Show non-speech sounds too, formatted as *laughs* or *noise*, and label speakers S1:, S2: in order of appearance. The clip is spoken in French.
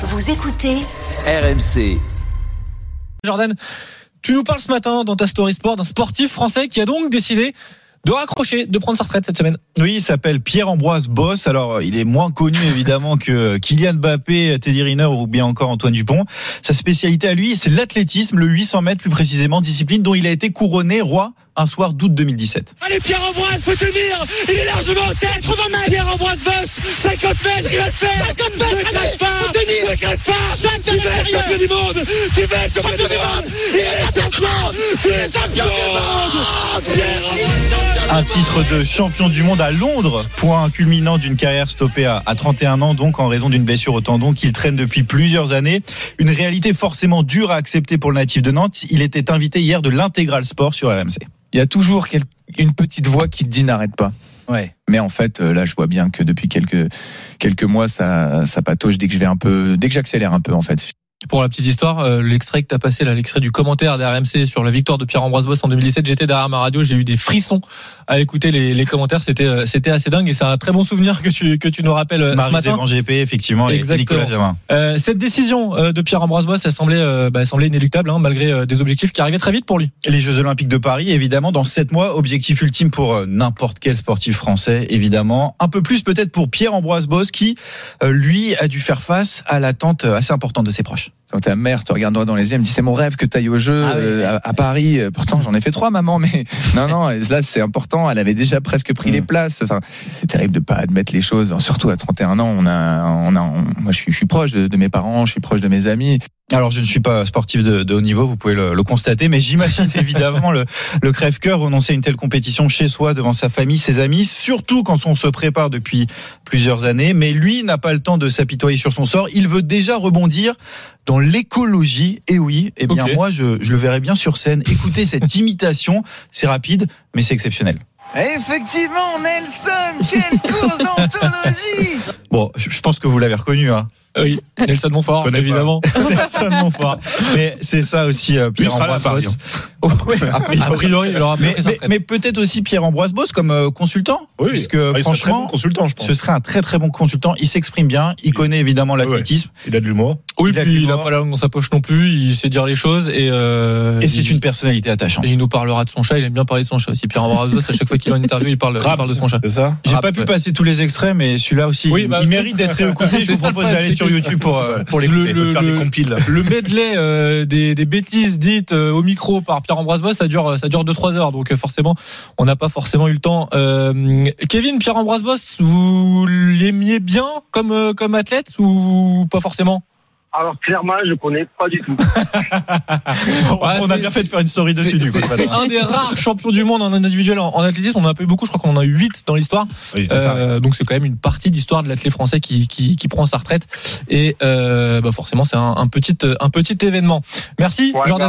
S1: Vous écoutez
S2: RMC.
S3: Jordan, tu nous parles ce matin dans ta story sport d'un sportif français qui a donc décidé de raccrocher, de prendre sa retraite cette semaine.
S4: Oui, il s'appelle Pierre-Ambroise Boss. Alors, il est moins connu évidemment que Kylian Mbappé, Teddy Riner ou bien encore Antoine Dupont. Sa spécialité à lui, c'est l'athlétisme, le 800 mètres plus précisément, discipline dont il a été couronné roi un soir d'août 2017.
S5: Allez Pierre-Ambroise, faut tenir Il est largement en tête 80 mètres Pierre-Ambroise bosse 50 mètres, il va le faire 50 mètres, ne craque pas faut tenir Ne craque pas Tu vas être champion du monde Tu vas être champion du monde Il est champion Tu es champion du monde Pierre-Ambroise
S4: Un titre de champion du monde à Londres, point culminant d'une carrière stoppée à, à 31 ans, donc en raison d'une blessure au tendon qu'il traîne depuis plusieurs années. Une réalité forcément dure à accepter pour le natif de Nantes. Il était invité hier de l'intégral sport sur RMC.
S6: il y a toujours une petite voix qui te dit n'arrête pas.
S3: Ouais.
S6: Mais en fait, euh, là, je vois bien que depuis quelques quelques mois, ça ça patauge dès que je vais un peu, dès que j'accélère un peu, en fait.
S3: Pour la petite histoire, euh, l'extrait que tu as passé, là, l'extrait du commentaire d'RMC sur la victoire de Pierre-Ambroise Boss en 2017, j'étais derrière ma radio, j'ai eu des frissons à écouter les, les commentaires, c'était euh, c'était assez dingue et c'est un très bon souvenir que tu, que tu nous rappelles euh, ce
S4: Marie
S3: matin.
S4: Zévan GP, effectivement, et
S3: Exactement.
S4: Nicolas Jamin.
S3: Euh, cette décision euh, de Pierre-Ambroise Boss, elle semblait, bah, elle semblait inéluctable, hein, malgré des objectifs qui arrivaient très vite pour lui.
S4: Les Jeux Olympiques de Paris, évidemment, dans sept mois, objectif ultime pour n'importe quel sportif français, évidemment. Un peu plus peut-être pour Pierre-Ambroise Boss, qui, lui, a dû faire face à l'attente assez importante de ses proches.
S6: Quand ta mère te regarde droit dans les yeux, elle me dit c'est mon rêve que tu ailles au jeu
S3: Ah oui,
S6: euh,
S3: oui.
S6: à, à Paris. Euh, Pourtant, j'en ai fait trois, maman, mais *laughs* non, non. Là, c'est important. Elle avait déjà presque pris
S4: Mm.
S6: les places. Enfin, c'est terrible de pas admettre les choses. Surtout à 31 ans, on a, on a, on- moi, je suis, je suis proche de, de mes parents, je suis proche de mes amis.
S4: Alors, je ne suis pas sportif de, de haut niveau, vous pouvez le, le constater, mais j'imagine *laughs* évidemment le, le crève-cœur renoncer à une telle compétition chez soi, devant sa famille, ses amis, surtout quand on se prépare depuis plusieurs années. Mais lui n'a pas le temps de s'apitoyer sur son sort. Il veut déjà rebondir dans l'écologie. Et oui, eh bien moi, je, je le verrai bien sur scène. Écoutez cette *laughs* imitation, c'est rapide, mais c'est exceptionnel.
S7: Effectivement, Nelson, quelle course d'anthologie
S4: Bon, je je pense que vous l'avez reconnu, hein.
S3: Oui, Nelson Montfort,
S4: Connais
S3: évidemment. *laughs*
S4: Nelson Montfort. Mais c'est ça aussi, euh, Pierre-Ambroise Boss. *laughs* Oh, oui, a priori.
S3: A priori, il aura
S4: Mais, mais, mais peut-être aussi Pierre-Ambroise Boss comme euh, consultant.
S8: Oui,
S4: puisque
S8: Ah, sera très
S4: franchement,
S8: bon consultant, je pense.
S4: ce serait un très très bon consultant. Il s'exprime bien, il connaît évidemment l'athlétisme.
S8: Il a de l'humour.
S3: Oui,
S4: il a
S3: puis il a
S4: mort.
S3: pas la langue dans sa poche non plus, il sait dire les choses et, euh,
S4: Et c'est
S3: il-
S4: une personnalité attachante.
S3: Et il nous parlera de son chat, il aime bien parler de son chat aussi. Pierre Ambroise Boss, à chaque fois qu'il a une interview, il parle, il parle de son chat.
S8: C'est ça
S4: J'ai pas pu passer tous les extraits, mais celui-là aussi,
S3: Oui,
S4: il-
S3: bah,
S4: il mérite d'être *laughs* réécouté. Je vous propose d'aller
S3: c'est
S4: sur YouTube pour, euh, pour
S3: Le- le-
S8: faire des compiles.
S3: Le medley euh, des, des bêtises dites euh, au micro par Pierre Ambroise Boss, ça dure ça dure 2-3 heures, donc euh, forcément on n'a pas forcément eu le temps. Euh, Kevin, Pierre Ambroise Boss, vous l'aimiez bien comme euh, comme athlète ou pas forcément?
S9: Alors clairement, je connais pas du tout. *laughs*
S4: on a bien fait de faire une story dessus,
S3: C'est un des rares champions du monde en individuel en, en athlétisme. On en a pas eu beaucoup, je crois qu'on en a eu 8 dans l'histoire.
S8: Oui.
S3: Euh, donc c'est quand même une partie d'histoire de l'athlète français qui, qui, qui prend sa retraite. Et euh, bah forcément, c'est un, un, petit, un petit événement. Merci,
S9: Ouais,
S3: Jordan.